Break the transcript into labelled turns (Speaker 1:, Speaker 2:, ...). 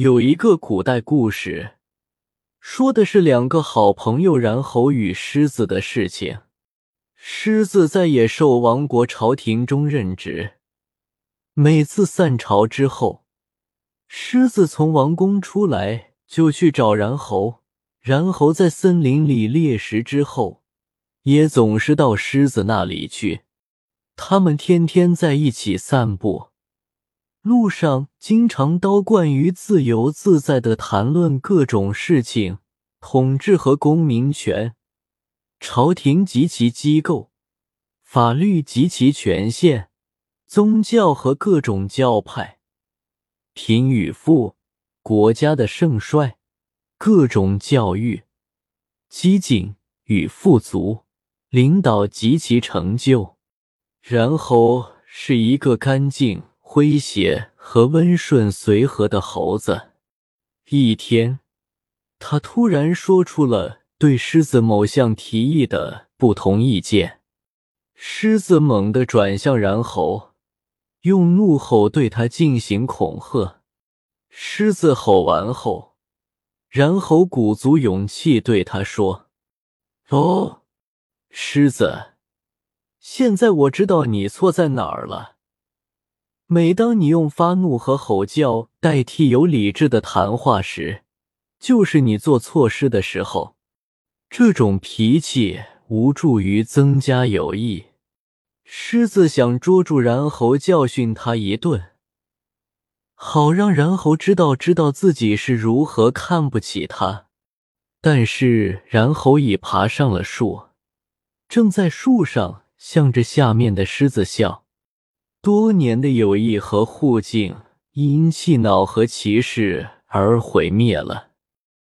Speaker 1: 有一个古代故事，说的是两个好朋友然猴与狮子的事情。狮子在野兽王国朝廷中任职，每次散朝之后，狮子从王宫出来就去找然猴。然猴在森林里猎食之后，也总是到狮子那里去。他们天天在一起散步。路上经常刀贯于自由自在的谈论各种事情，统治和公民权、朝廷及其机构、法律及其权限、宗教和各种教派、贫与富、国家的盛衰、各种教育、激进与富足、领导及其成就。然后是一个干净。诙谐和温顺随和的猴子。一天，他突然说出了对狮子某项提议的不同意见。狮子猛地转向然猴，用怒吼对他进行恐吓。狮子吼完后，然猴鼓足勇气对他说：“哦，狮子，现在我知道你错在哪儿了。”每当你用发怒和吼叫代替有理智的谈话时，就是你做错事的时候。这种脾气无助于增加友谊。狮子想捉住然猴，教训他一顿，好让然猴知道知道自己是如何看不起他。但是然猴已爬上了树，正在树上向着下面的狮子笑。多年的友谊和互敬因气恼和歧视而毁灭了。